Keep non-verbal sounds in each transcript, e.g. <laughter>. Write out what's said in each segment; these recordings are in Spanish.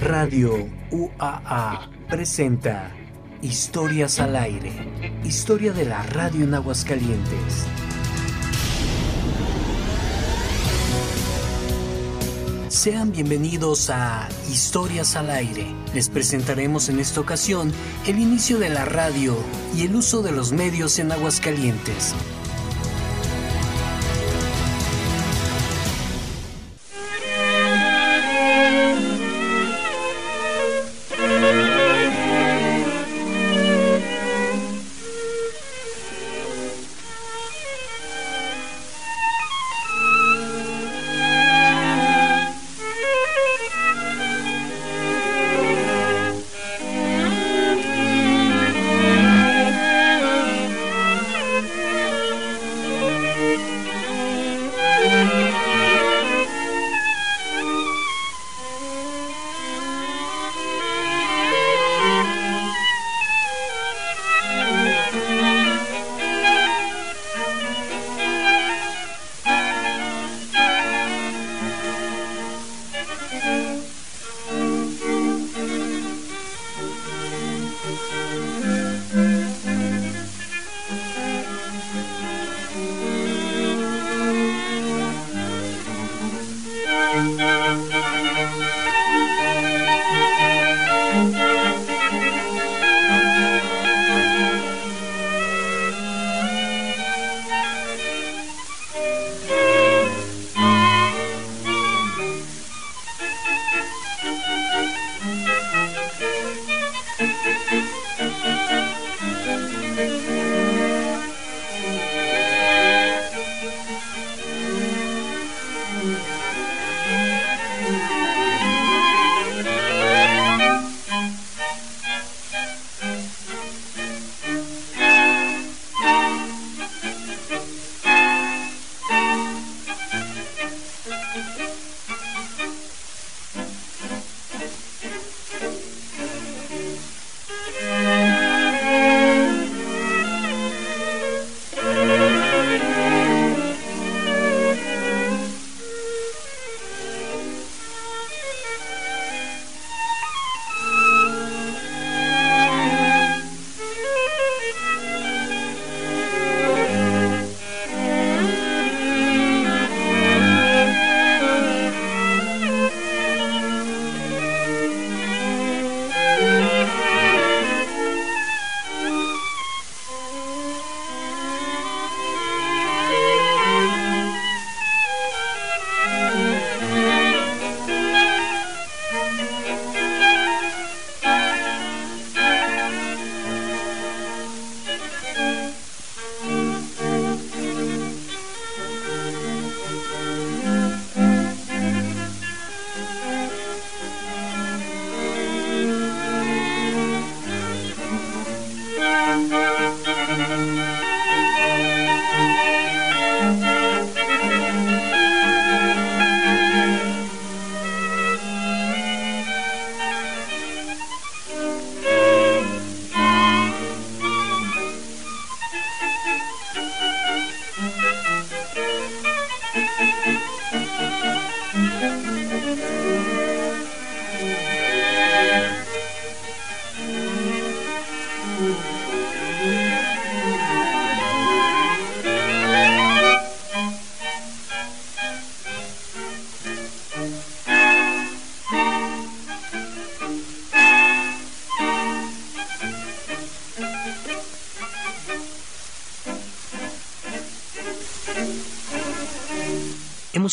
Radio UAA presenta Historias al aire. Historia de la radio en Aguascalientes. Sean bienvenidos a Historias al aire. Les presentaremos en esta ocasión el inicio de la radio y el uso de los medios en Aguascalientes.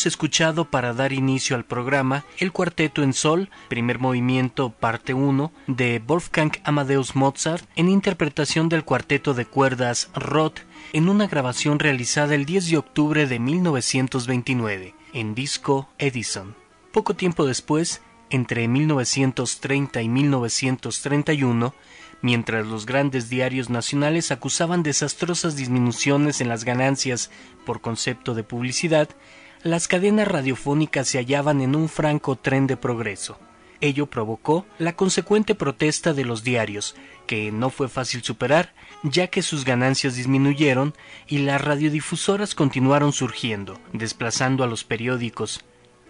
Escuchado para dar inicio al programa el cuarteto en sol, primer movimiento parte 1 de Wolfgang Amadeus Mozart en interpretación del cuarteto de cuerdas Roth en una grabación realizada el 10 de octubre de 1929 en disco Edison. Poco tiempo después, entre 1930 y 1931, mientras los grandes diarios nacionales acusaban desastrosas disminuciones en las ganancias por concepto de publicidad, las cadenas radiofónicas se hallaban en un franco tren de progreso. Ello provocó la consecuente protesta de los diarios, que no fue fácil superar, ya que sus ganancias disminuyeron y las radiodifusoras continuaron surgiendo, desplazando a los periódicos.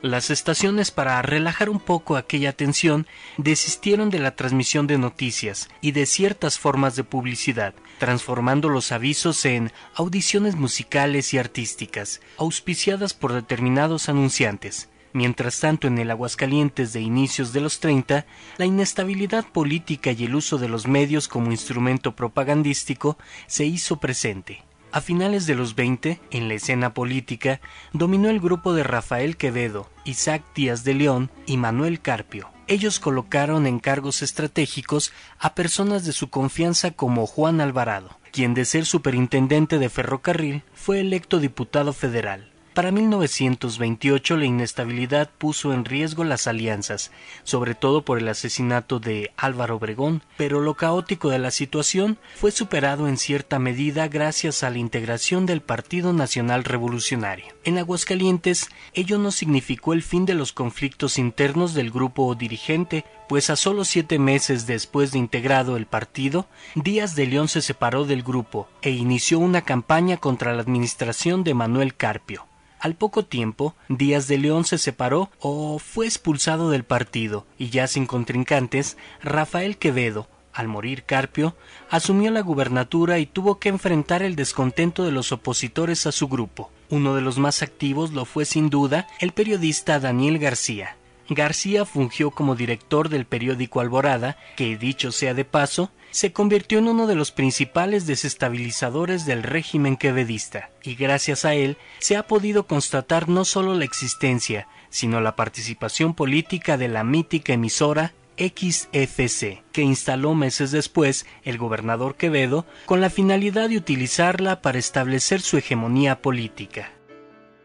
Las estaciones para relajar un poco aquella tensión desistieron de la transmisión de noticias y de ciertas formas de publicidad, transformando los avisos en audiciones musicales y artísticas, auspiciadas por determinados anunciantes. Mientras tanto, en el Aguascalientes de inicios de los 30, la inestabilidad política y el uso de los medios como instrumento propagandístico se hizo presente. A finales de los 20, en la escena política, dominó el grupo de Rafael Quevedo, Isaac Díaz de León y Manuel Carpio. Ellos colocaron en cargos estratégicos a personas de su confianza como Juan Alvarado, quien de ser superintendente de ferrocarril fue electo diputado federal. Para 1928 la inestabilidad puso en riesgo las alianzas, sobre todo por el asesinato de Álvaro Obregón, pero lo caótico de la situación fue superado en cierta medida gracias a la integración del Partido Nacional Revolucionario. En Aguascalientes, ello no significó el fin de los conflictos internos del grupo dirigente, pues a solo siete meses después de integrado el partido, Díaz de León se separó del grupo e inició una campaña contra la administración de Manuel Carpio. Al poco tiempo, Díaz de León se separó o fue expulsado del partido, y ya sin contrincantes, Rafael Quevedo, al morir Carpio, asumió la gubernatura y tuvo que enfrentar el descontento de los opositores a su grupo. Uno de los más activos lo fue sin duda el periodista Daniel García. García fungió como director del periódico Alborada, que, dicho sea de paso, se convirtió en uno de los principales desestabilizadores del régimen quevedista, y gracias a él se ha podido constatar no solo la existencia, sino la participación política de la mítica emisora XFC, que instaló meses después el gobernador Quevedo con la finalidad de utilizarla para establecer su hegemonía política.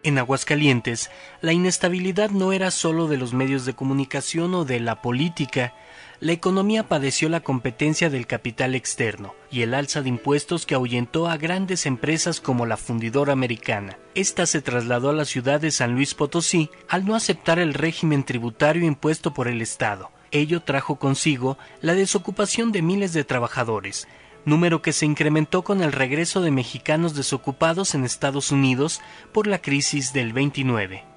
En Aguascalientes, la inestabilidad no era sólo de los medios de comunicación o de la política, la economía padeció la competencia del capital externo y el alza de impuestos que ahuyentó a grandes empresas como la fundidora americana. Esta se trasladó a la ciudad de San Luis Potosí al no aceptar el régimen tributario impuesto por el Estado. Ello trajo consigo la desocupación de miles de trabajadores, número que se incrementó con el regreso de mexicanos desocupados en Estados Unidos por la crisis del 29.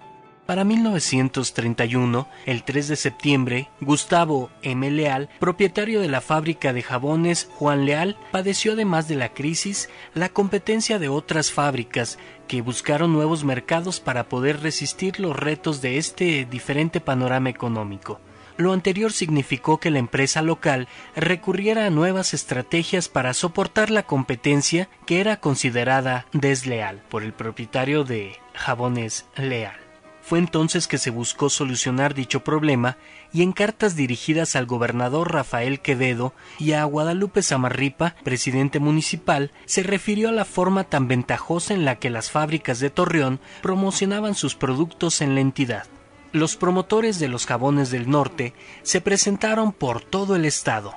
Para 1931, el 3 de septiembre, Gustavo M. Leal, propietario de la fábrica de jabones Juan Leal, padeció además de la crisis la competencia de otras fábricas que buscaron nuevos mercados para poder resistir los retos de este diferente panorama económico. Lo anterior significó que la empresa local recurriera a nuevas estrategias para soportar la competencia que era considerada desleal por el propietario de Jabones Leal. Fue entonces que se buscó solucionar dicho problema y en cartas dirigidas al gobernador Rafael Quevedo y a Guadalupe Zamarripa, presidente municipal, se refirió a la forma tan ventajosa en la que las fábricas de Torreón promocionaban sus productos en la entidad. Los promotores de los jabones del norte se presentaron por todo el estado,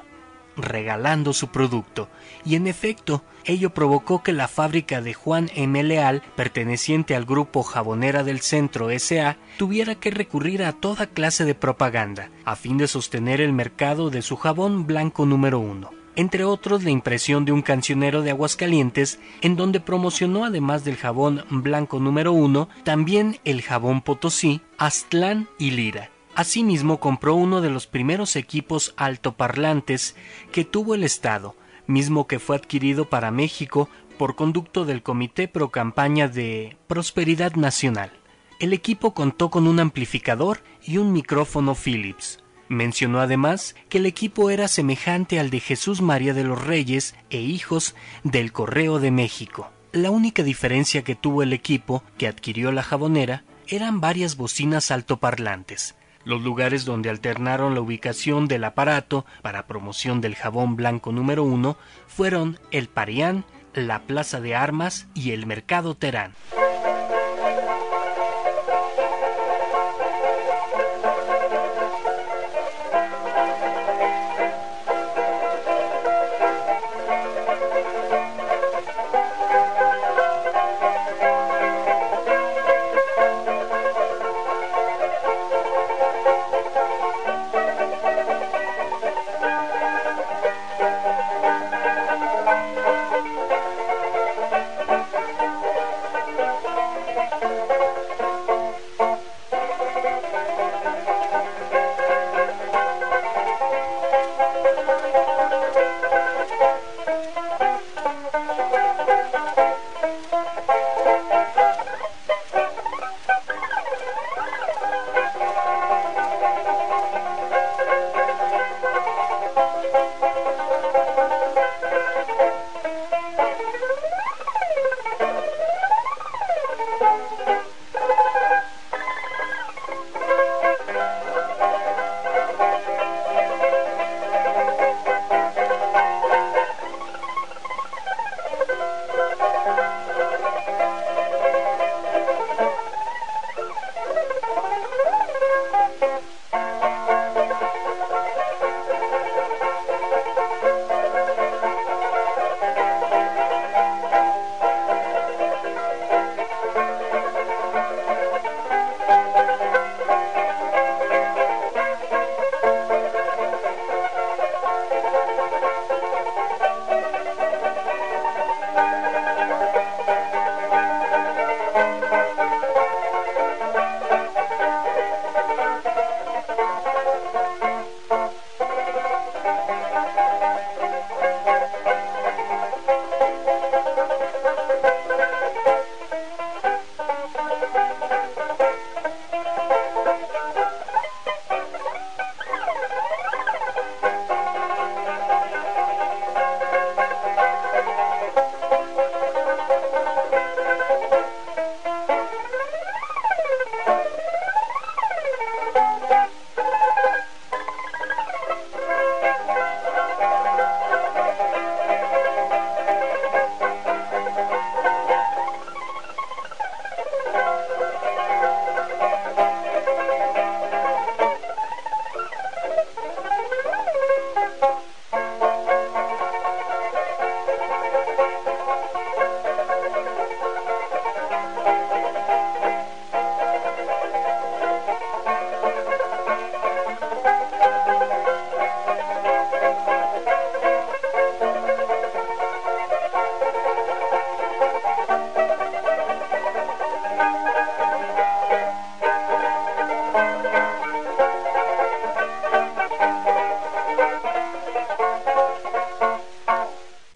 regalando su producto, y en efecto, ello provocó que la fábrica de Juan M. Leal, perteneciente al grupo Jabonera del Centro SA, tuviera que recurrir a toda clase de propaganda, a fin de sostener el mercado de su jabón blanco número uno. Entre otros la impresión de un cancionero de Aguascalientes, en donde promocionó además del jabón blanco número uno, también el jabón Potosí, Aztlán y Lira, Asimismo compró uno de los primeros equipos altoparlantes que tuvo el Estado, mismo que fue adquirido para México por conducto del Comité Pro Campaña de Prosperidad Nacional. El equipo contó con un amplificador y un micrófono Philips. Mencionó además que el equipo era semejante al de Jesús María de los Reyes e hijos del Correo de México. La única diferencia que tuvo el equipo que adquirió la jabonera eran varias bocinas altoparlantes, los lugares donde alternaron la ubicación del aparato para promoción del jabón blanco número uno fueron el Parián, la Plaza de Armas y el Mercado Terán.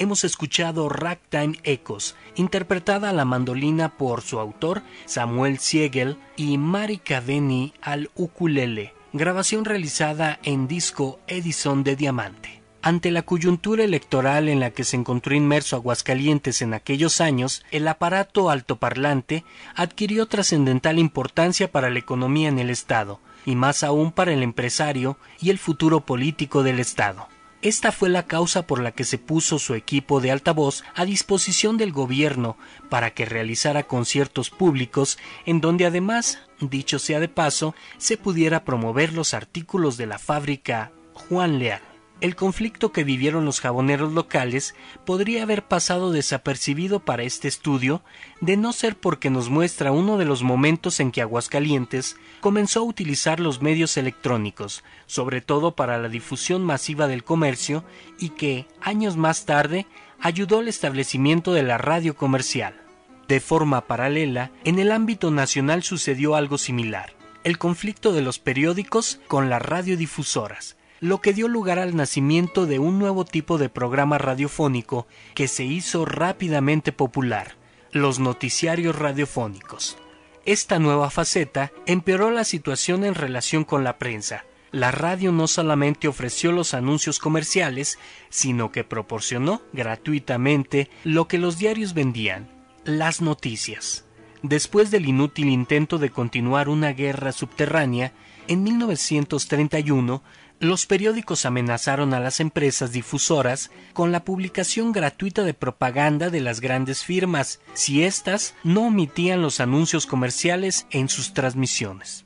Hemos escuchado Ragtime Echoes, interpretada a la mandolina por su autor Samuel Siegel y Mari Caveni al ukulele, grabación realizada en disco Edison de Diamante. Ante la coyuntura electoral en la que se encontró inmerso Aguascalientes en aquellos años, el aparato altoparlante adquirió trascendental importancia para la economía en el Estado, y más aún para el empresario y el futuro político del Estado. Esta fue la causa por la que se puso su equipo de altavoz a disposición del gobierno para que realizara conciertos públicos en donde además, dicho sea de paso, se pudiera promover los artículos de la fábrica Juan Leal. El conflicto que vivieron los jaboneros locales podría haber pasado desapercibido para este estudio, de no ser porque nos muestra uno de los momentos en que Aguascalientes comenzó a utilizar los medios electrónicos, sobre todo para la difusión masiva del comercio, y que, años más tarde, ayudó al establecimiento de la radio comercial. De forma paralela, en el ámbito nacional sucedió algo similar, el conflicto de los periódicos con las radiodifusoras, lo que dio lugar al nacimiento de un nuevo tipo de programa radiofónico que se hizo rápidamente popular, los noticiarios radiofónicos. Esta nueva faceta empeoró la situación en relación con la prensa. La radio no solamente ofreció los anuncios comerciales, sino que proporcionó gratuitamente lo que los diarios vendían, las noticias. Después del inútil intento de continuar una guerra subterránea, en 1931 los periódicos amenazaron a las empresas difusoras con la publicación gratuita de propaganda de las grandes firmas si éstas no omitían los anuncios comerciales en sus transmisiones.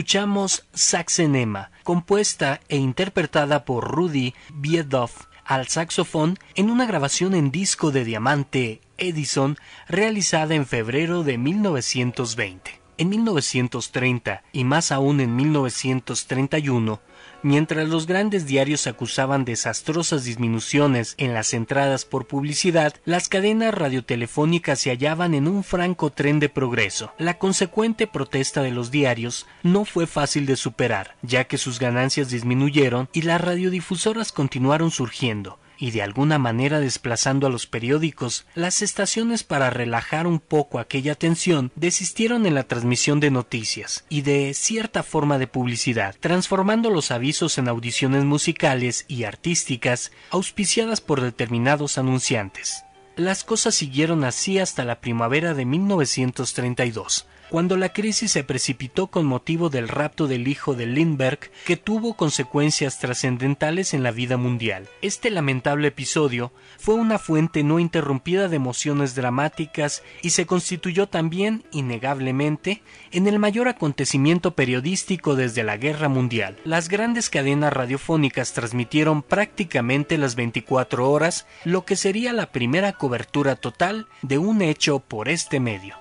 escuchamos Saxenema, compuesta e interpretada por Rudy Biedoff al saxofón en una grabación en disco de diamante Edison realizada en febrero de 1920. En 1930 y más aún en 1931, Mientras los grandes diarios acusaban desastrosas disminuciones en las entradas por publicidad, las cadenas radiotelefónicas se hallaban en un franco tren de progreso. La consecuente protesta de los diarios no fue fácil de superar, ya que sus ganancias disminuyeron y las radiodifusoras continuaron surgiendo, y de alguna manera desplazando a los periódicos, las estaciones para relajar un poco aquella tensión desistieron en la transmisión de noticias y de cierta forma de publicidad, transformando los avisos en audiciones musicales y artísticas auspiciadas por determinados anunciantes. Las cosas siguieron así hasta la primavera de 1932, cuando la crisis se precipitó con motivo del rapto del hijo de Lindbergh que tuvo consecuencias trascendentales en la vida mundial. Este lamentable episodio fue una fuente no interrumpida de emociones dramáticas y se constituyó también, innegablemente, en el mayor acontecimiento periodístico desde la Guerra Mundial. Las grandes cadenas radiofónicas transmitieron prácticamente las 24 horas lo que sería la primera cobertura total de un hecho por este medio.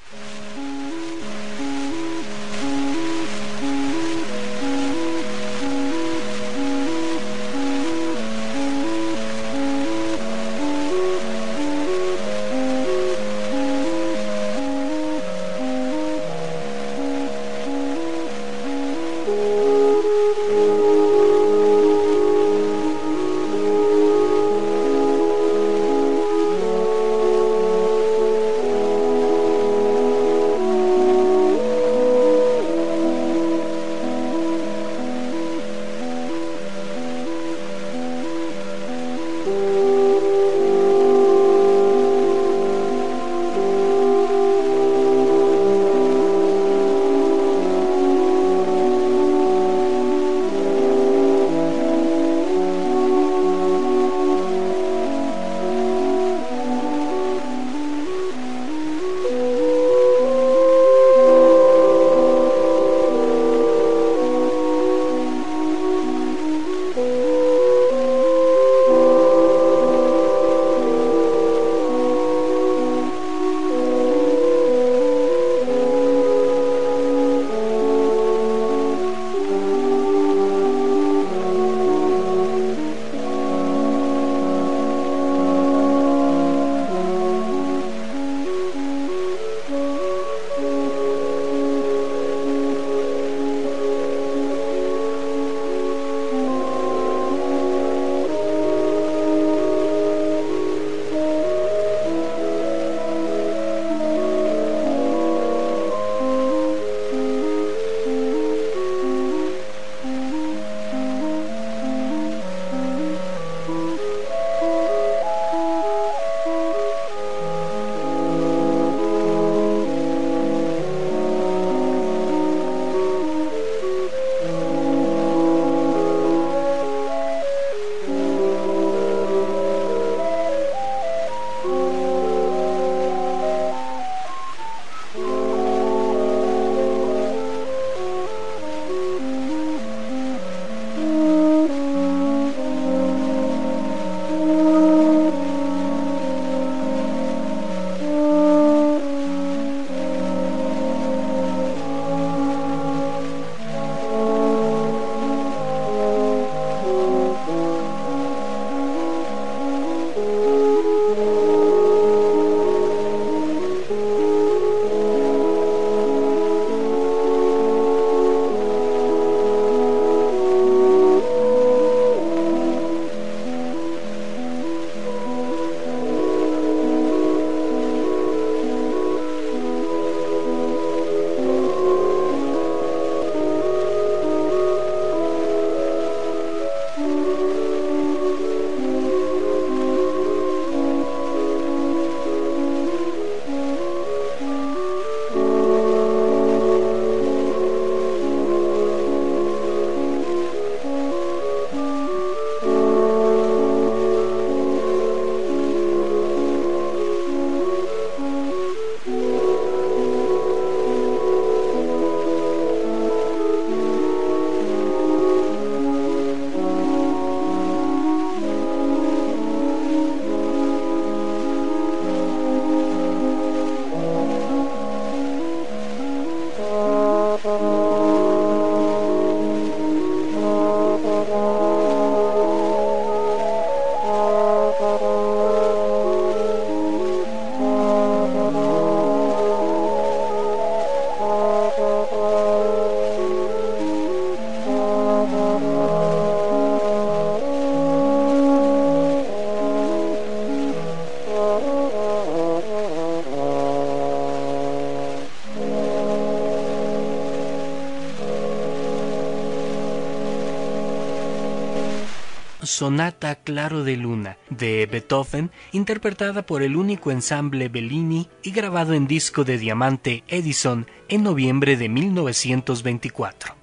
Sonata Claro de Luna de Beethoven, interpretada por el único ensamble Bellini y grabado en disco de diamante Edison en noviembre de 1924.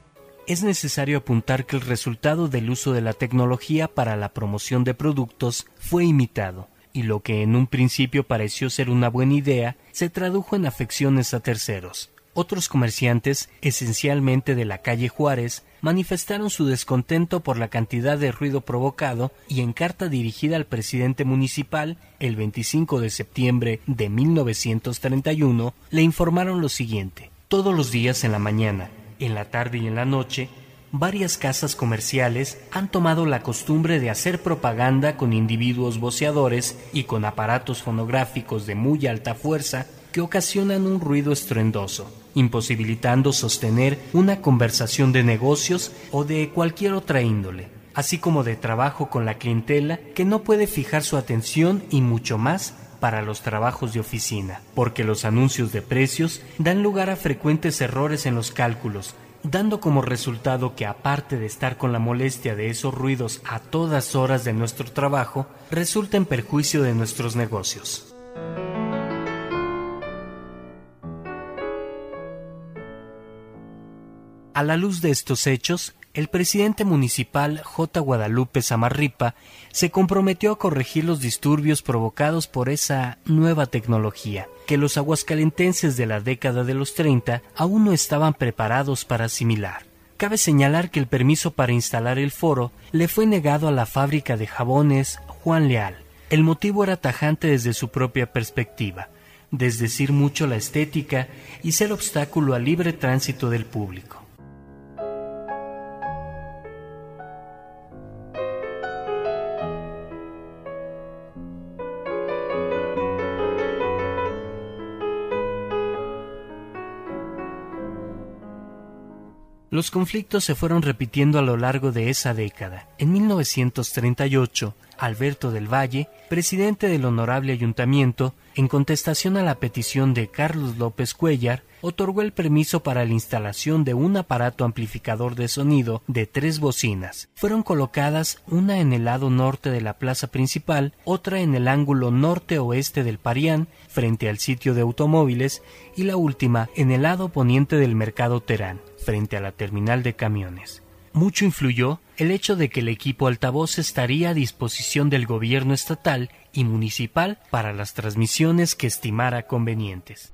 Es necesario apuntar que el resultado del uso de la tecnología para la promoción de productos fue imitado, y lo que en un principio pareció ser una buena idea se tradujo en afecciones a terceros. Otros comerciantes, esencialmente de la calle Juárez, manifestaron su descontento por la cantidad de ruido provocado y en carta dirigida al presidente municipal el 25 de septiembre de 1931 le informaron lo siguiente. Todos los días en la mañana, en la tarde y en la noche, varias casas comerciales han tomado la costumbre de hacer propaganda con individuos voceadores y con aparatos fonográficos de muy alta fuerza que ocasionan un ruido estruendoso, imposibilitando sostener una conversación de negocios o de cualquier otra índole, así como de trabajo con la clientela que no puede fijar su atención y mucho más para los trabajos de oficina, porque los anuncios de precios dan lugar a frecuentes errores en los cálculos, dando como resultado que aparte de estar con la molestia de esos ruidos a todas horas de nuestro trabajo, resulta en perjuicio de nuestros negocios. A la luz de estos hechos, el presidente municipal J. Guadalupe Zamarripa se comprometió a corregir los disturbios provocados por esa nueva tecnología, que los aguascalentenses de la década de los 30 aún no estaban preparados para asimilar. Cabe señalar que el permiso para instalar el foro le fue negado a la fábrica de jabones Juan Leal. El motivo era tajante desde su propia perspectiva, desdecir mucho la estética y ser obstáculo al libre tránsito del público. Los conflictos se fueron repitiendo a lo largo de esa década. En 1938, Alberto del Valle, presidente del Honorable Ayuntamiento, en contestación a la petición de Carlos López Cuellar, otorgó el permiso para la instalación de un aparato amplificador de sonido de tres bocinas. Fueron colocadas una en el lado norte de la plaza principal, otra en el ángulo norte-oeste del Parián, frente al sitio de automóviles, y la última en el lado poniente del mercado Terán frente a la terminal de camiones. Mucho influyó el hecho de que el equipo altavoz estaría a disposición del gobierno estatal y municipal para las transmisiones que estimara convenientes.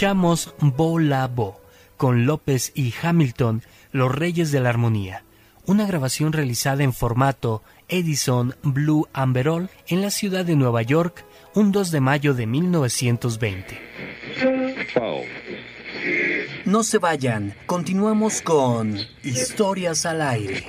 Escuchamos Bo La Bo con López y Hamilton, los Reyes de la Armonía, una grabación realizada en formato Edison Blue Amberol en la ciudad de Nueva York un 2 de mayo de 1920. No se vayan, continuamos con Historias al aire.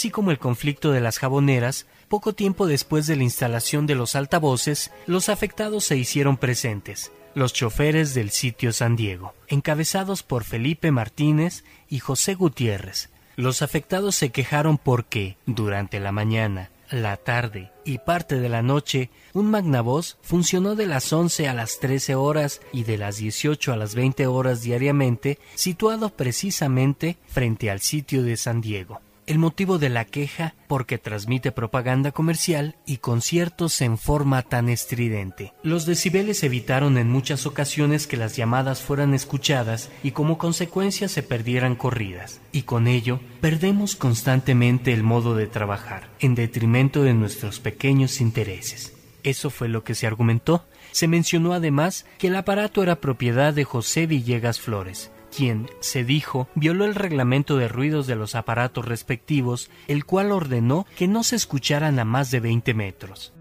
Así como el conflicto de las jaboneras, poco tiempo después de la instalación de los altavoces, los afectados se hicieron presentes, los choferes del sitio San Diego, encabezados por Felipe Martínez y José Gutiérrez. Los afectados se quejaron porque, durante la mañana, la tarde y parte de la noche, un magnavoz funcionó de las 11 a las 13 horas y de las 18 a las 20 horas diariamente, situado precisamente frente al sitio de San Diego. El motivo de la queja porque transmite propaganda comercial y conciertos en forma tan estridente. Los decibeles evitaron en muchas ocasiones que las llamadas fueran escuchadas y como consecuencia se perdieran corridas. Y con ello perdemos constantemente el modo de trabajar, en detrimento de nuestros pequeños intereses. Eso fue lo que se argumentó. Se mencionó además que el aparato era propiedad de José Villegas Flores, quien, se dijo, violó el reglamento de ruidos de los aparatos respectivos, el cual ordenó que no se escucharan a más de 20 metros.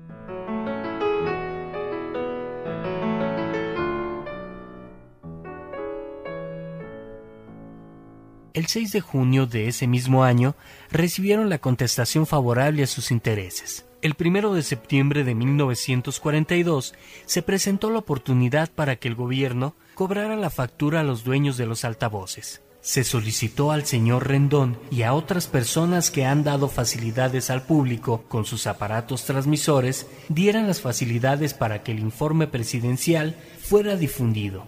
El 6 de junio de ese mismo año recibieron la contestación favorable a sus intereses. El primero de septiembre de 1942 se presentó la oportunidad para que el gobierno cobrara la factura a los dueños de los altavoces. Se solicitó al señor Rendón y a otras personas que han dado facilidades al público con sus aparatos transmisores dieran las facilidades para que el informe presidencial fuera difundido.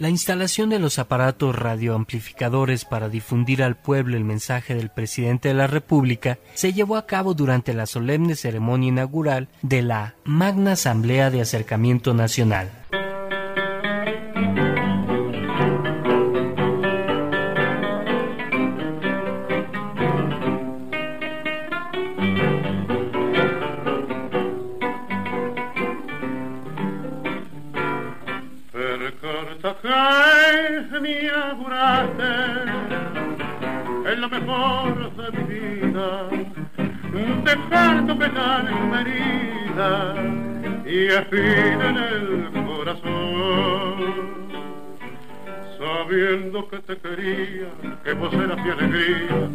La instalación de los aparatos radioamplificadores para difundir al pueblo el mensaje del presidente de la República se llevó a cabo durante la solemne ceremonia inaugural de la Magna Asamblea de Acercamiento Nacional. Dejando pecar en mi herida y espina en el corazón. Sabiendo que te quería, que vos eras mi alegría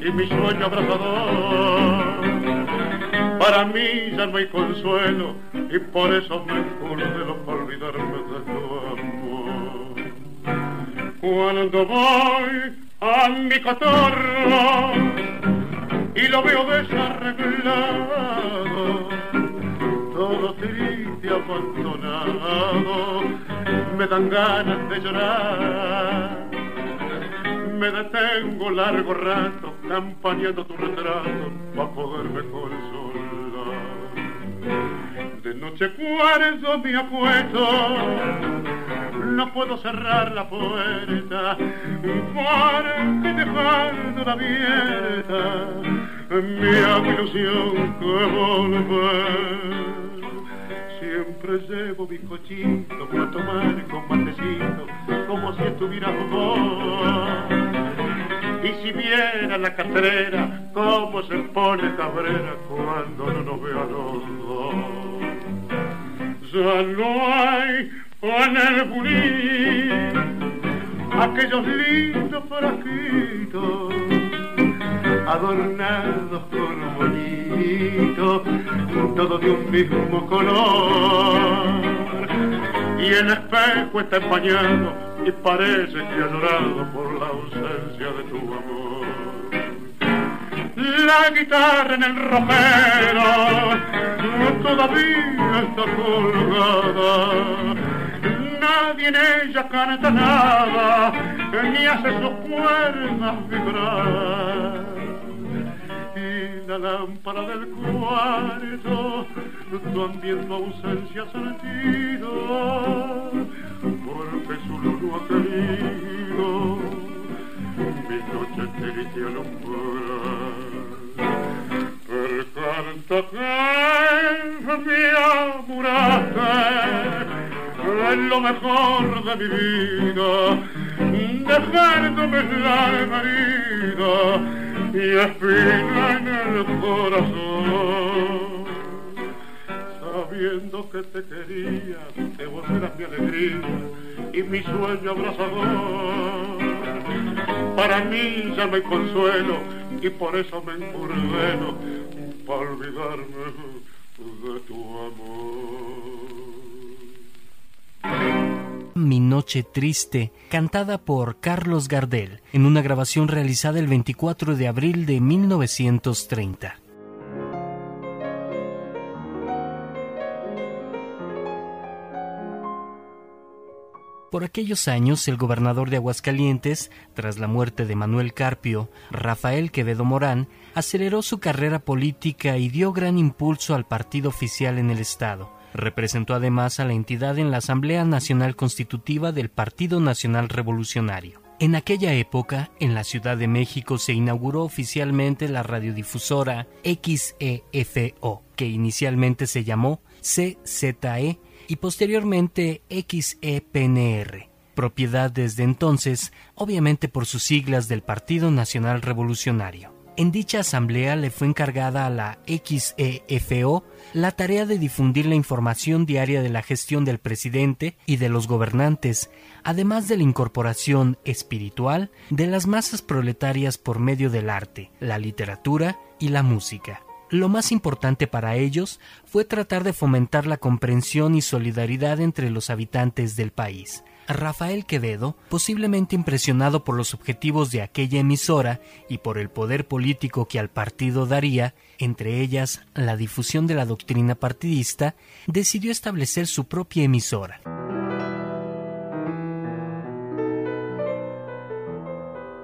y mi sueño abrazador. Para mí ya no hay consuelo y por eso me de por olvidarme de tu amor. Cuando voy a mi cotorro y lo veo desarreglado, todo triste, abandonado, me dan ganas de llorar. Me detengo largo rato campañando tu retrato para poderme consolar. De noche cuarzo me acuesto no puedo cerrar la puerta porque dejando abierta mi ilusión que volver. Siempre llevo mi cochito para tomar con matecito como si estuviera vos. Y si viera la catrera, cómo se pone cabrera cuando no nos vea los dos. Ya no hay en el bulín aquellos lindos frasquitos adornados con bonitos, todos de un mismo color. Y el espejo está empañado y parece que ha llorado por la ausencia de tu amor. La guitarra en el ropero todavía está colgada nadie en ella canta nada, ni hace sus cuerdas vibrar. Y la lámpara del cuarto también tu ausencia sentido, porque su luz no ha querido mi noche triste alumbrar. Per canto che mi amuraste es lo mejor de mi vida, dejándome la herida y espina en el corazón. sabiendo que te quería, que vos eras mi alegría y mi sueño abrazador. Para mí ya no hay consuelo y por eso me encurdeno para olvidarme de tu amor. Mi Noche Triste, cantada por Carlos Gardel, en una grabación realizada el 24 de abril de 1930. Por aquellos años, el gobernador de Aguascalientes, tras la muerte de Manuel Carpio, Rafael Quevedo Morán, aceleró su carrera política y dio gran impulso al partido oficial en el Estado. Representó además a la entidad en la Asamblea Nacional Constitutiva del Partido Nacional Revolucionario. En aquella época, en la Ciudad de México se inauguró oficialmente la radiodifusora XEFO, que inicialmente se llamó CZE y posteriormente XEPNR, propiedad desde entonces, obviamente por sus siglas del Partido Nacional Revolucionario. En dicha asamblea le fue encargada a la XEFO la tarea de difundir la información diaria de la gestión del presidente y de los gobernantes, además de la incorporación espiritual de las masas proletarias por medio del arte, la literatura y la música. Lo más importante para ellos fue tratar de fomentar la comprensión y solidaridad entre los habitantes del país. Rafael Quevedo, posiblemente impresionado por los objetivos de aquella emisora y por el poder político que al partido daría, entre ellas la difusión de la doctrina partidista, decidió establecer su propia emisora.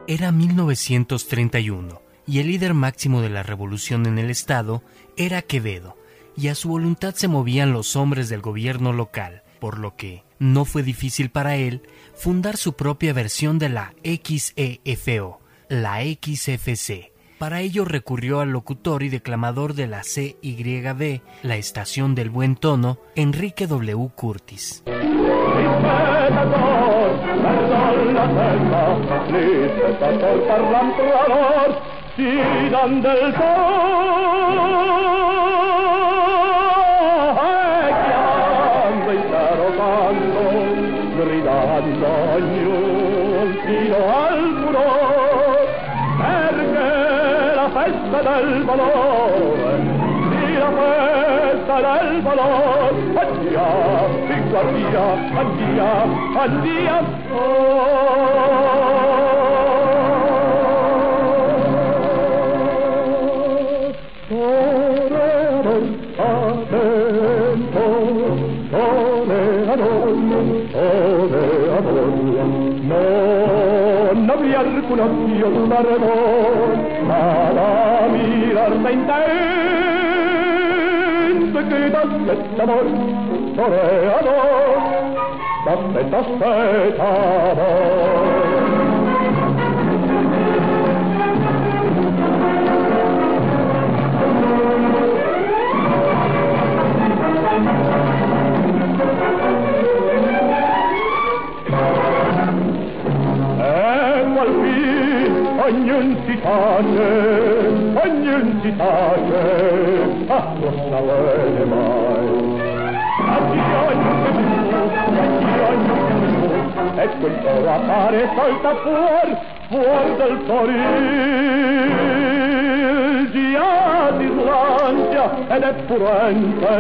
Era 1931 y el líder máximo de la revolución en el Estado era Quevedo, y a su voluntad se movían los hombres del gobierno local, por lo que no fue difícil para él fundar su propia versión de la XEFO, la XFC. Para ello recurrió al locutor y declamador de la CYB, la estación del buen tono, Enrique W. Curtis. Tiro al furor perché la festa del valore la festa del valor andiamo, guardia andiamo, andiamo oh. Habría reconocido tu perdón para mirarte intento que das este amor toreador das este amor Ognuncitate, ognuncitate, a costa vene mai. Azione che mi fu, azione che mi fu, e quel toro a fare salta fuor, fuor del toril. Gia di slancia ed è furente,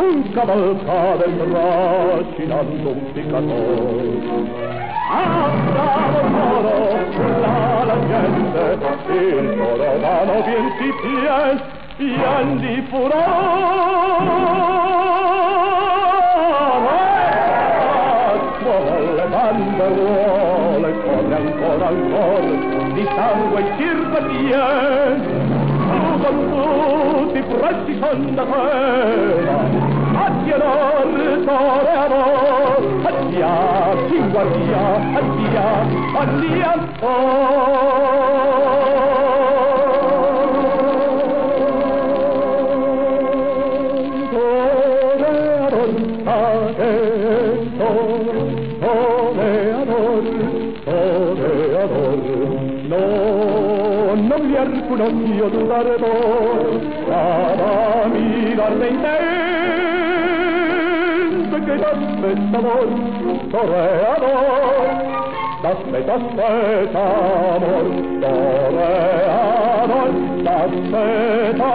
un cavalcade in bracinando un picatore. andavo solo tra la gente, il morovano bien si pies, bien di furore. Vuole bande, vuole, corre ancora al cuore, di sangue circa pieno, con tutti i prezzi son da pena, a chi onore, amore, addio, addio, toreador, toreador, toreador, no, no vi alcun occhio dardor, para mirarle in te, que aspettador, toreador, t'aspetta, aspetta, amor, toreador, t'aspetta,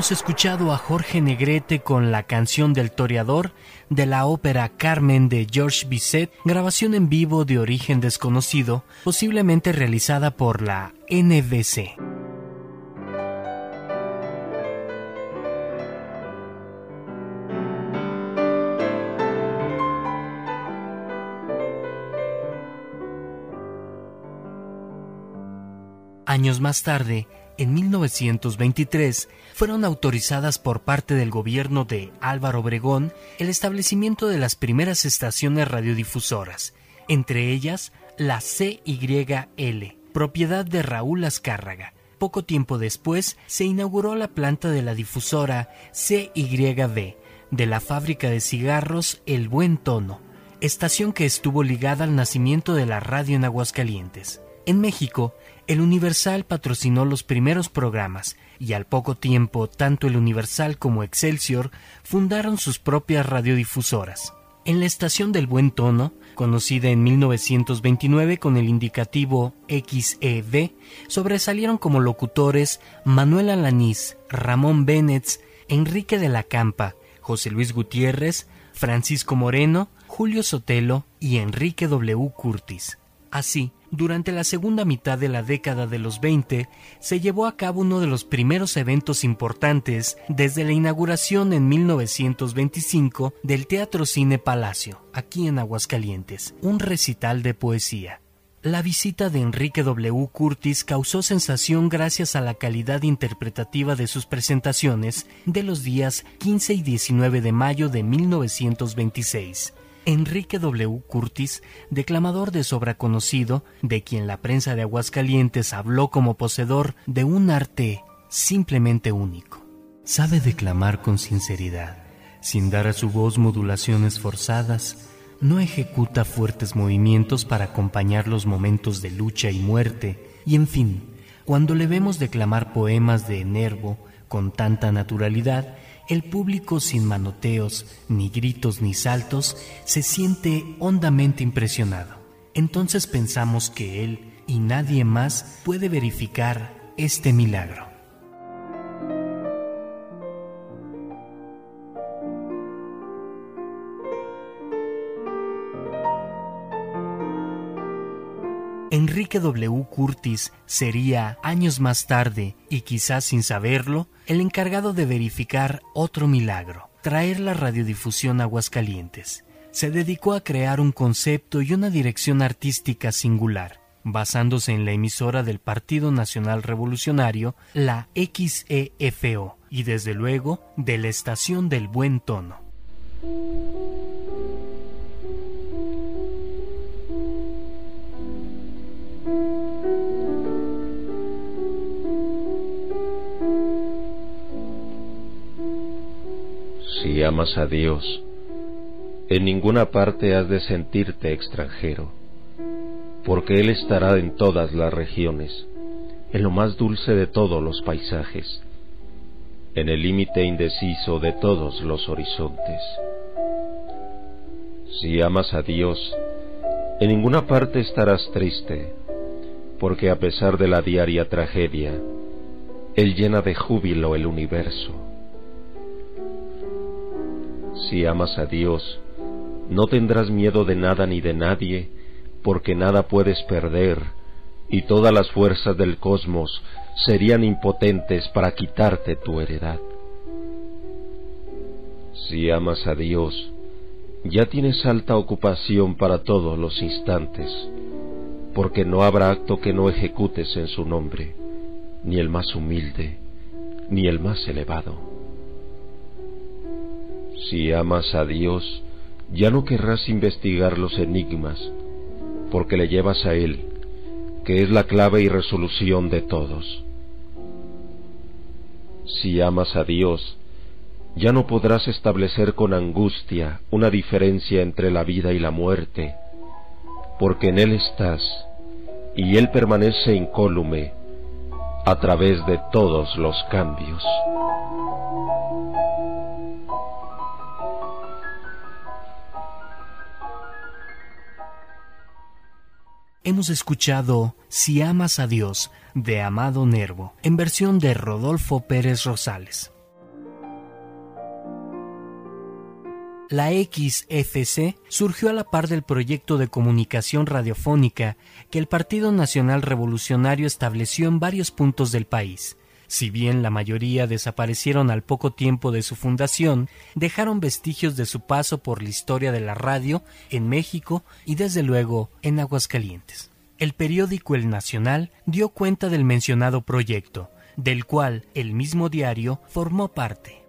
Hemos escuchado a Jorge Negrete con la canción del toreador de la ópera Carmen de George Bizet, grabación en vivo de origen desconocido, posiblemente realizada por la NBC. Años más tarde, en 1923 fueron autorizadas por parte del gobierno de Álvaro Obregón el establecimiento de las primeras estaciones radiodifusoras, entre ellas la CYL, propiedad de Raúl Azcárraga. Poco tiempo después se inauguró la planta de la difusora CYB de la fábrica de cigarros El Buen Tono, estación que estuvo ligada al nacimiento de la radio en Aguascalientes. En México, el Universal patrocinó los primeros programas y al poco tiempo tanto el Universal como Excelsior fundaron sus propias radiodifusoras. En la estación del buen tono, conocida en 1929 con el indicativo XEV, sobresalieron como locutores Manuel Alanís, Ramón Bennett, Enrique de la Campa, José Luis Gutiérrez, Francisco Moreno, Julio Sotelo y Enrique W. Curtis. Así, durante la segunda mitad de la década de los 20 se llevó a cabo uno de los primeros eventos importantes desde la inauguración en 1925 del Teatro Cine Palacio, aquí en Aguascalientes, un recital de poesía. La visita de Enrique W. Curtis causó sensación gracias a la calidad interpretativa de sus presentaciones de los días 15 y 19 de mayo de 1926 Enrique W. Curtis, declamador de sobra conocido, de quien la prensa de Aguascalientes habló como poseedor de un arte simplemente único. Sabe declamar con sinceridad, sin dar a su voz modulaciones forzadas, no ejecuta fuertes movimientos para acompañar los momentos de lucha y muerte, y en fin, cuando le vemos declamar poemas de Enervo con tanta naturalidad, el público sin manoteos, ni gritos, ni saltos, se siente hondamente impresionado. Entonces pensamos que él y nadie más puede verificar este milagro. Enrique W. Curtis sería, años más tarde, y quizás sin saberlo, el encargado de verificar otro milagro, traer la radiodifusión Aguascalientes. Se dedicó a crear un concepto y una dirección artística singular, basándose en la emisora del Partido Nacional Revolucionario, la XEFO, y desde luego de la Estación del Buen Tono. Si amas a Dios, en ninguna parte has de sentirte extranjero, porque Él estará en todas las regiones, en lo más dulce de todos los paisajes, en el límite indeciso de todos los horizontes. Si amas a Dios, en ninguna parte estarás triste, porque a pesar de la diaria tragedia, Él llena de júbilo el universo. Si amas a Dios, no tendrás miedo de nada ni de nadie, porque nada puedes perder, y todas las fuerzas del cosmos serían impotentes para quitarte tu heredad. Si amas a Dios, ya tienes alta ocupación para todos los instantes, porque no habrá acto que no ejecutes en su nombre, ni el más humilde, ni el más elevado. Si amas a Dios, ya no querrás investigar los enigmas, porque le llevas a Él, que es la clave y resolución de todos. Si amas a Dios, ya no podrás establecer con angustia una diferencia entre la vida y la muerte, porque en Él estás, y Él permanece incólume a través de todos los cambios. Hemos escuchado Si amas a Dios de Amado Nervo en versión de Rodolfo Pérez Rosales. La XFC surgió a la par del proyecto de comunicación radiofónica que el Partido Nacional Revolucionario estableció en varios puntos del país. Si bien la mayoría desaparecieron al poco tiempo de su fundación, dejaron vestigios de su paso por la historia de la radio en México y desde luego en Aguascalientes. El periódico El Nacional dio cuenta del mencionado proyecto, del cual el mismo diario formó parte.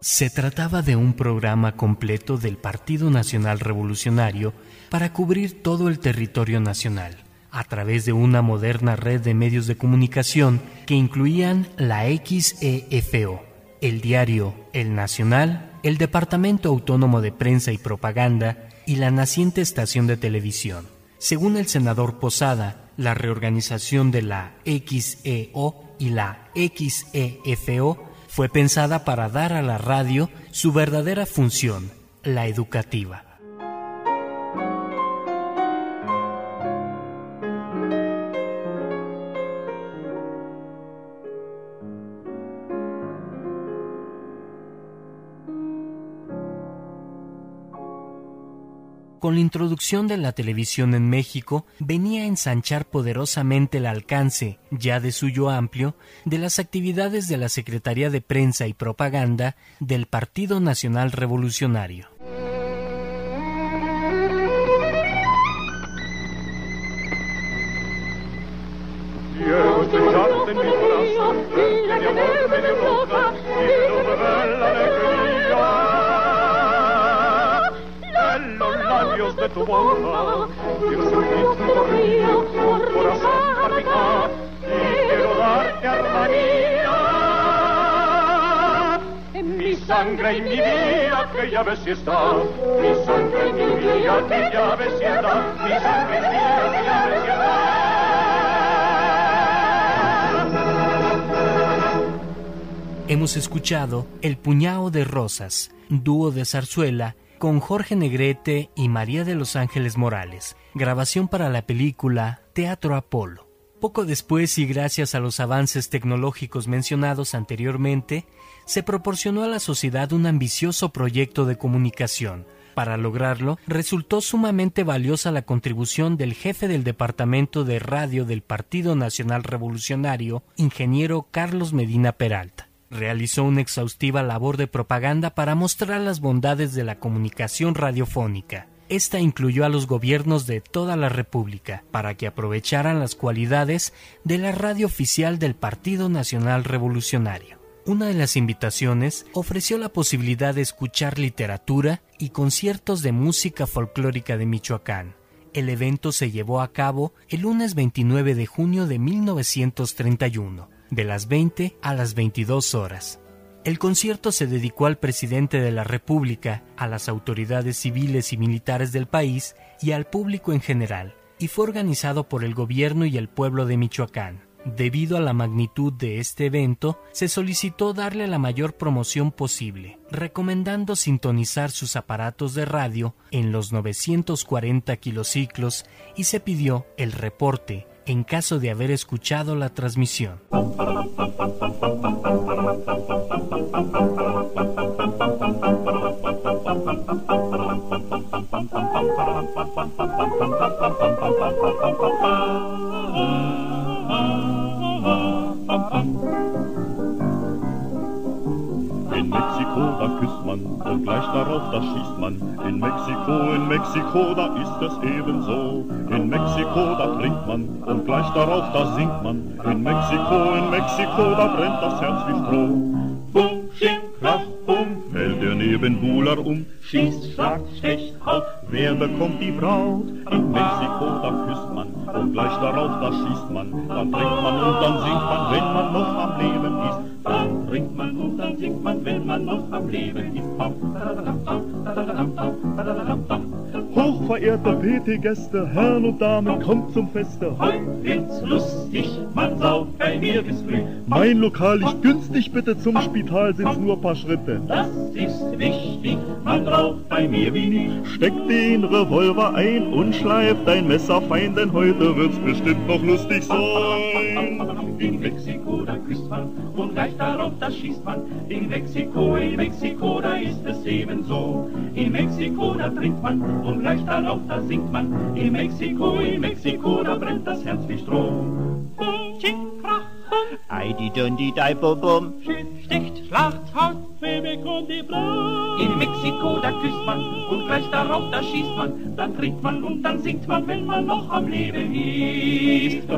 Se trataba de un programa completo del Partido Nacional Revolucionario para cubrir todo el territorio nacional, a través de una moderna red de medios de comunicación que incluían la XEFO, el diario El Nacional, el Departamento Autónomo de Prensa y Propaganda y la naciente estación de televisión. Según el senador Posada, la reorganización de la XEO y la XEFO fue pensada para dar a la radio su verdadera función, la educativa. Con la introducción de la televisión en México, venía a ensanchar poderosamente el alcance, ya de suyo amplio, de las actividades de la Secretaría de Prensa y Propaganda del Partido Nacional Revolucionario. De tu boca. Quiero sentir tu corrido, por corazón palpitar, y quiero darte armonía. En mi sangre y mi vida, que ya ves si está. Mi sangre y mi vida, que ya ves si está. Mi sangre y mi vida, que ya ves si está. Hemos escuchado El puñado de rosas, dúo de zarzuela con Jorge Negrete y María de los Ángeles Morales, grabación para la película Teatro Apolo. Poco después y gracias a los avances tecnológicos mencionados anteriormente, se proporcionó a la sociedad un ambicioso proyecto de comunicación. Para lograrlo, resultó sumamente valiosa la contribución del jefe del Departamento de Radio del Partido Nacional Revolucionario, ingeniero Carlos Medina Peralta realizó una exhaustiva labor de propaganda para mostrar las bondades de la comunicación radiofónica. Esta incluyó a los gobiernos de toda la República para que aprovecharan las cualidades de la radio oficial del Partido Nacional Revolucionario. Una de las invitaciones ofreció la posibilidad de escuchar literatura y conciertos de música folclórica de Michoacán. El evento se llevó a cabo el lunes 29 de junio de 1931 de las 20 a las 22 horas. El concierto se dedicó al presidente de la República, a las autoridades civiles y militares del país y al público en general, y fue organizado por el gobierno y el pueblo de Michoacán. Debido a la magnitud de este evento, se solicitó darle la mayor promoción posible, recomendando sintonizar sus aparatos de radio en los 940 kilociclos y se pidió el reporte en caso de haber escuchado la transmisión. <laughs> In Mexiko, da küsst man und gleich darauf, da schießt man. In Mexiko, in Mexiko, da ist es ebenso. In Mexiko, da trinkt man und gleich darauf, da singt man. In Mexiko, in Mexiko, da brennt das Herz wie Stroh. Bum, sching, krach, bum, fällt der Nebenbuhler um. Schießt, schlagt, stecht, haut, wer bekommt die Braut? In Mexiko, da küsst man und gleich darauf, da schießt man. Dann trinkt man und dann singt man, wenn man noch am Leben ist. Dann trinkt man und dann singt man, wenn man noch am Leben ist. Hochverehrte PT-Gäste, Herren und Damen, kommt zum Feste. Heute wird's lustig, man sauft bei mir bis früh. Mein Lokal ist günstig, bitte zum Spital sind's nur paar Schritte. Das ist wichtig, man raucht bei mir wie nie. Steck den Revolver ein und schleif dein Messer fein, denn heute wird's bestimmt noch lustig sein. In Mexiko, da küsst man und gleich darauf, da schießt man. In Mexiko, in Mexiko, da ist es ebenso. In Mexiko, da trinkt man und gleich darauf, da singt man. In Mexiko, in Mexiko, da brennt das Herz wie Stroh. Die dünn, die dei, bum, bum. Sticht, schlacht, haut, Baby, kommt die Braut. In Mexiko, da küsst man und gleich darauf, da schießt man. Dann trinkt man und dann singt man, wenn man noch am Leben ist.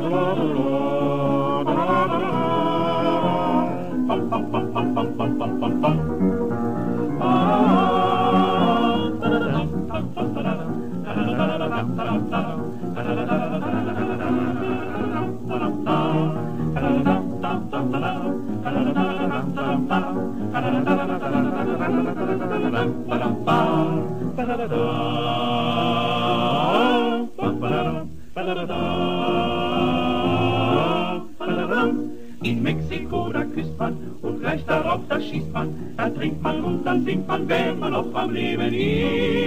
In Mexiko, da küsst man und gleich darauf, da schießt man, da trinkt man und dann singt man, wenn man noch am Leben ist.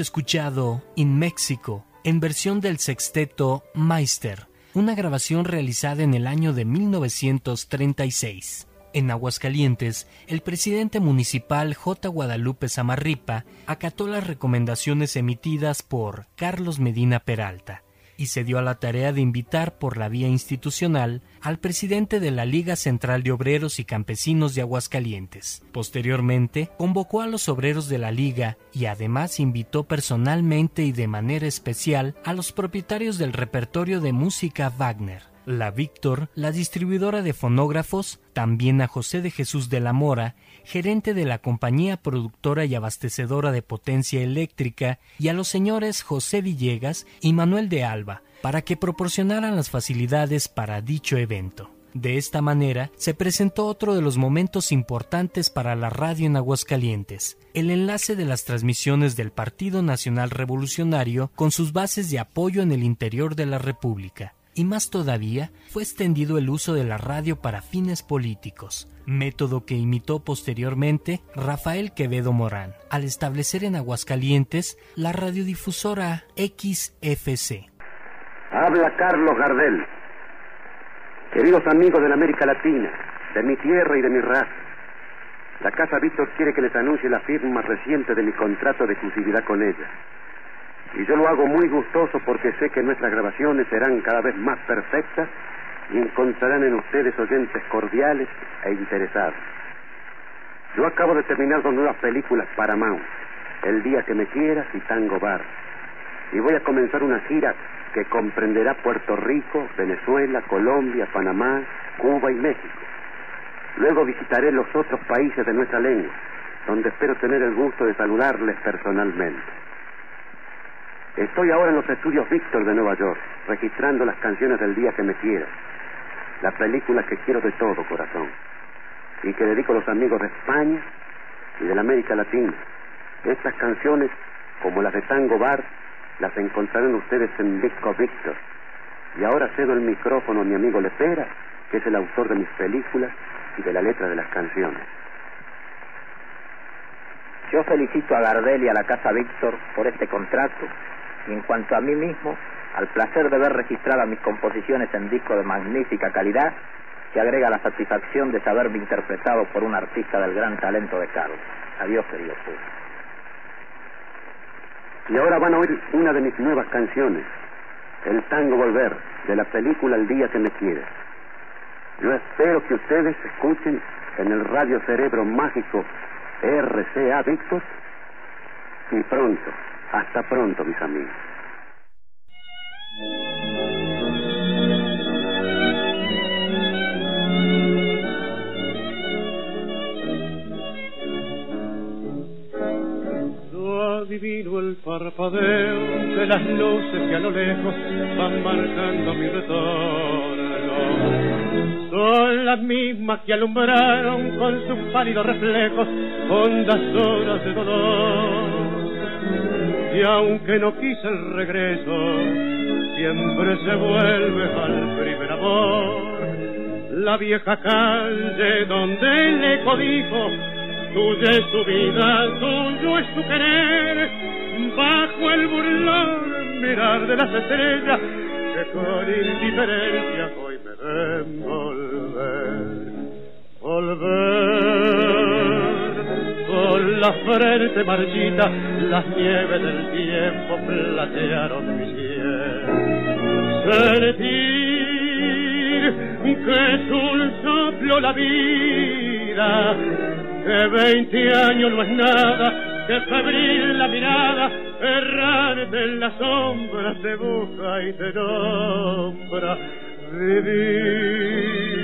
Escuchado In México, en versión del sexteto Meister, una grabación realizada en el año de 1936. En Aguascalientes, el presidente municipal J. Guadalupe Zamarripa acató las recomendaciones emitidas por Carlos Medina Peralta y se dio a la tarea de invitar por la vía institucional al presidente de la Liga Central de Obreros y Campesinos de Aguascalientes. Posteriormente, convocó a los obreros de la Liga y además invitó personalmente y de manera especial a los propietarios del repertorio de música Wagner la Víctor, la distribuidora de fonógrafos, también a José de Jesús de la Mora, gerente de la compañía productora y abastecedora de potencia eléctrica, y a los señores José Villegas y Manuel de Alba, para que proporcionaran las facilidades para dicho evento. De esta manera se presentó otro de los momentos importantes para la radio en Aguascalientes, el enlace de las transmisiones del Partido Nacional Revolucionario con sus bases de apoyo en el interior de la República y más todavía fue extendido el uso de la radio para fines políticos, método que imitó posteriormente Rafael Quevedo Morán, al establecer en Aguascalientes la radiodifusora XFC. Habla Carlos Gardel. Queridos amigos de la América Latina, de mi tierra y de mi raza, la Casa Víctor quiere que les anuncie la firma reciente de mi contrato de exclusividad con ella. Y yo lo hago muy gustoso porque sé que nuestras grabaciones serán cada vez más perfectas y encontrarán en ustedes oyentes cordiales e interesados. Yo acabo de terminar dos nuevas películas para Paramount, El día que me quieras y Tango Bar. Y voy a comenzar una gira que comprenderá Puerto Rico, Venezuela, Colombia, Panamá, Cuba y México. Luego visitaré los otros países de nuestra lengua, donde espero tener el gusto de saludarles personalmente. Estoy ahora en los estudios Víctor de Nueva York, registrando las canciones del día que me quieras, la película que quiero de todo corazón, y que dedico a los amigos de España y de la América Latina. Estas canciones, como las de Tango Bar, las encontrarán ustedes en Disco Víctor. Y ahora cedo el micrófono a mi amigo Lepera, que es el autor de mis películas y de la letra de las canciones. Yo felicito a Gardel y a la Casa Víctor por este contrato y en cuanto a mí mismo, al placer de ver registradas mis composiciones en disco de magnífica calidad, se agrega la satisfacción de saberme interpretado por un artista del gran talento de Carlos. Adiós, querido. Y ahora van a oír una de mis nuevas canciones, el tango Volver, de la película El Día que me quieres. Yo espero que ustedes escuchen en el Radio Cerebro Mágico RCA Víctor y pronto hasta pronto, mis amigos. adivino el parpadeo de las luces que a lo lejos van marcando mi retorno. Son las mismas que alumbraron con sus pálidos reflejos hondas horas de dolor. Y aunque no quise el regreso, siempre se vuelve al primer amor. La vieja calle donde le codijo Tuya es su vida, tuyo es su querer, bajo el burlón mirar de las estrellas que con indiferencia hoy me ven volver. Volver la frente marchita, las nieves del tiempo platearon mi piel. Sentir que es un soplo la vida que veinte años no es nada, que febril la mirada, errante en las sombras te busca y te nombra. Vivir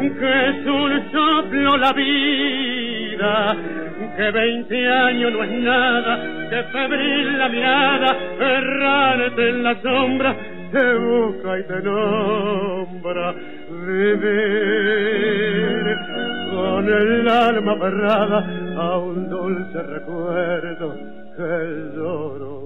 Que es un soplo la vida, que veinte años no es nada, que febril la mirada, errante en la sombra, te busca y te nombra vivir con el alma cerrada a un dulce recuerdo que lloro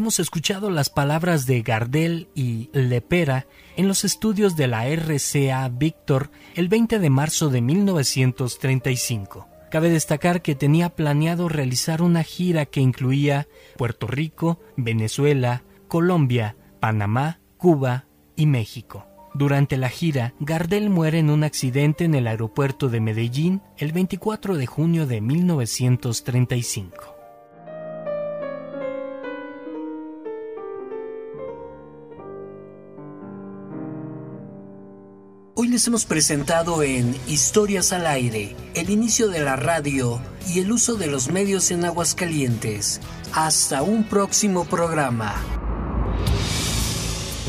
Hemos escuchado las palabras de Gardel y Lepera en los estudios de la RCA Víctor el 20 de marzo de 1935. Cabe destacar que tenía planeado realizar una gira que incluía Puerto Rico, Venezuela, Colombia, Panamá, Cuba y México. Durante la gira, Gardel muere en un accidente en el aeropuerto de Medellín el 24 de junio de 1935. Les hemos presentado en Historias al aire el inicio de la radio y el uso de los medios en Aguascalientes. Hasta un próximo programa.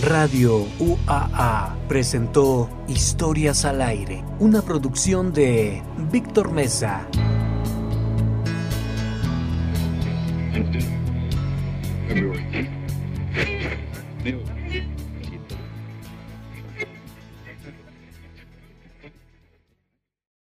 Radio UAA presentó Historias al aire, una producción de Víctor Mesa.